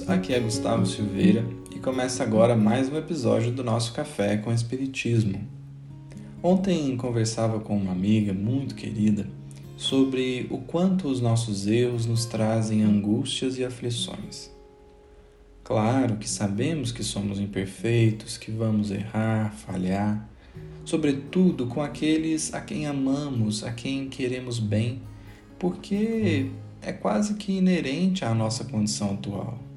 aqui é Gustavo Silveira e começa agora mais um episódio do nosso Café com Espiritismo. Ontem conversava com uma amiga muito querida sobre o quanto os nossos erros nos trazem angústias e aflições. Claro que sabemos que somos imperfeitos, que vamos errar, falhar, sobretudo com aqueles a quem amamos, a quem queremos bem, porque é quase que inerente à nossa condição atual.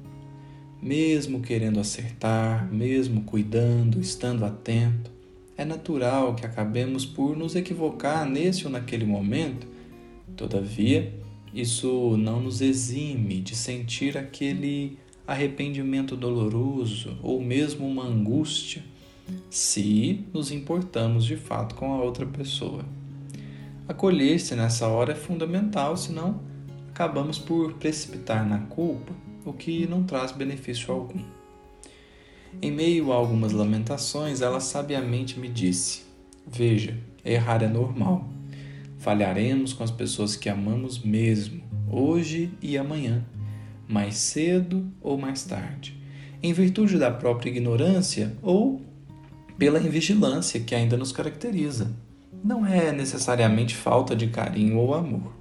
Mesmo querendo acertar, mesmo cuidando, estando atento, é natural que acabemos por nos equivocar nesse ou naquele momento. Todavia, isso não nos exime de sentir aquele arrependimento doloroso ou mesmo uma angústia, se nos importamos de fato com a outra pessoa. Acolher-se nessa hora é fundamental, senão acabamos por precipitar na culpa o que não traz benefício algum. Em meio a algumas lamentações, ela sabiamente me disse: Veja, errar é normal. Falharemos com as pessoas que amamos mesmo, hoje e amanhã, mais cedo ou mais tarde, em virtude da própria ignorância ou pela invigilância que ainda nos caracteriza. Não é necessariamente falta de carinho ou amor.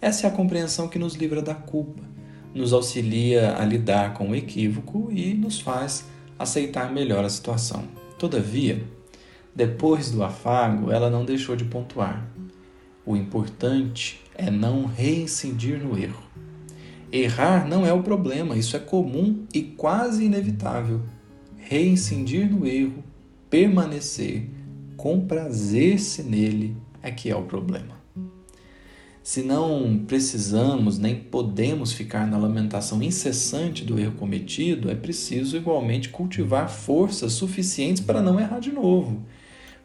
Essa é a compreensão que nos livra da culpa, nos auxilia a lidar com o equívoco e nos faz aceitar melhor a situação. Todavia, depois do afago, ela não deixou de pontuar. O importante é não reincidir no erro. Errar não é o problema, isso é comum e quase inevitável. Reincidir no erro, permanecer, comprazer-se nele é que é o problema. Se não precisamos nem podemos ficar na lamentação incessante do erro cometido, é preciso igualmente cultivar forças suficientes para não errar de novo.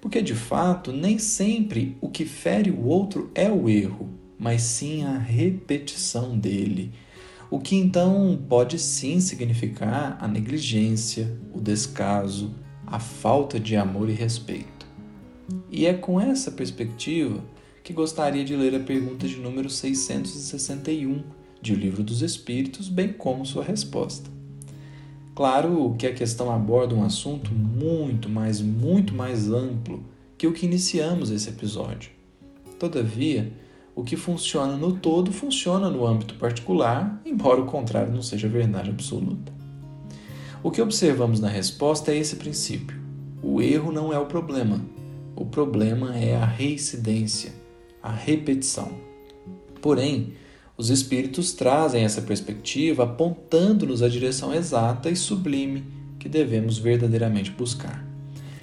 Porque de fato, nem sempre o que fere o outro é o erro, mas sim a repetição dele. O que então pode sim significar a negligência, o descaso, a falta de amor e respeito. E é com essa perspectiva que gostaria de ler a pergunta de número 661 de O Livro dos Espíritos, bem como sua resposta. Claro que a questão aborda um assunto muito, mas muito mais amplo que o que iniciamos esse episódio. Todavia, o que funciona no todo funciona no âmbito particular, embora o contrário não seja verdade absoluta. O que observamos na resposta é esse princípio: o erro não é o problema, o problema é a reincidência a repetição. Porém, os espíritos trazem essa perspectiva apontando-nos a direção exata e sublime que devemos verdadeiramente buscar.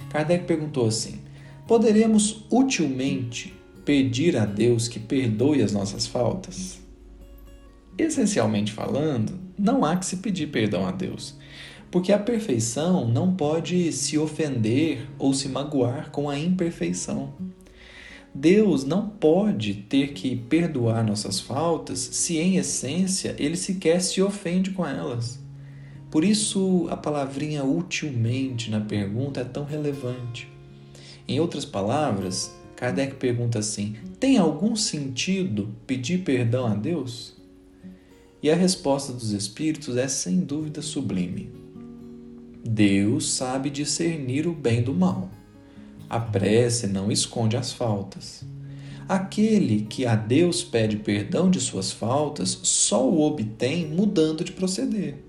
Kardec perguntou assim: Poderemos utilmente pedir a Deus que perdoe as nossas faltas? Essencialmente falando, não há que se pedir perdão a Deus, porque a perfeição não pode se ofender ou se magoar com a imperfeição. Deus não pode ter que perdoar nossas faltas se, em essência, ele sequer se ofende com elas. Por isso, a palavrinha utilmente na pergunta é tão relevante. Em outras palavras, Kardec pergunta assim: tem algum sentido pedir perdão a Deus? E a resposta dos Espíritos é sem dúvida sublime. Deus sabe discernir o bem do mal. A prece não esconde as faltas. Aquele que a Deus pede perdão de suas faltas só o obtém mudando de proceder.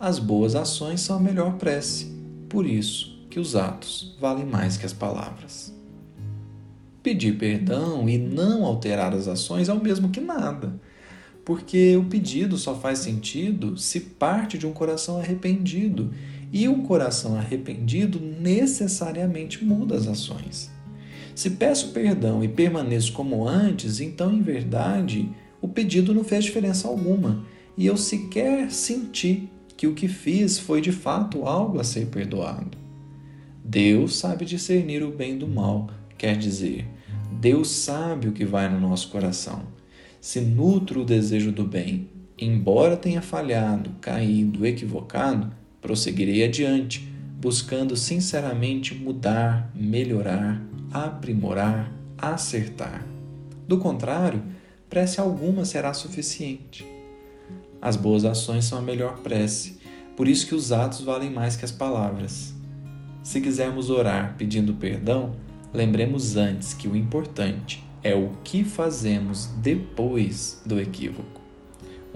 As boas ações são a melhor prece, por isso que os atos valem mais que as palavras. Pedir perdão e não alterar as ações é o mesmo que nada, porque o pedido só faz sentido se parte de um coração arrependido e um coração arrependido necessariamente muda as ações. Se peço perdão e permaneço como antes, então, em verdade, o pedido não fez diferença alguma e eu sequer senti que o que fiz foi de fato algo a ser perdoado. Deus sabe discernir o bem do mal, quer dizer, Deus sabe o que vai no nosso coração. Se nutro o desejo do bem, embora tenha falhado, caído, equivocado, prosseguirei adiante, buscando sinceramente mudar, melhorar, aprimorar, acertar. Do contrário, prece alguma será suficiente. As boas ações são a melhor prece, por isso que os atos valem mais que as palavras. Se quisermos orar pedindo perdão, lembremos antes que o importante é o que fazemos depois do equívoco.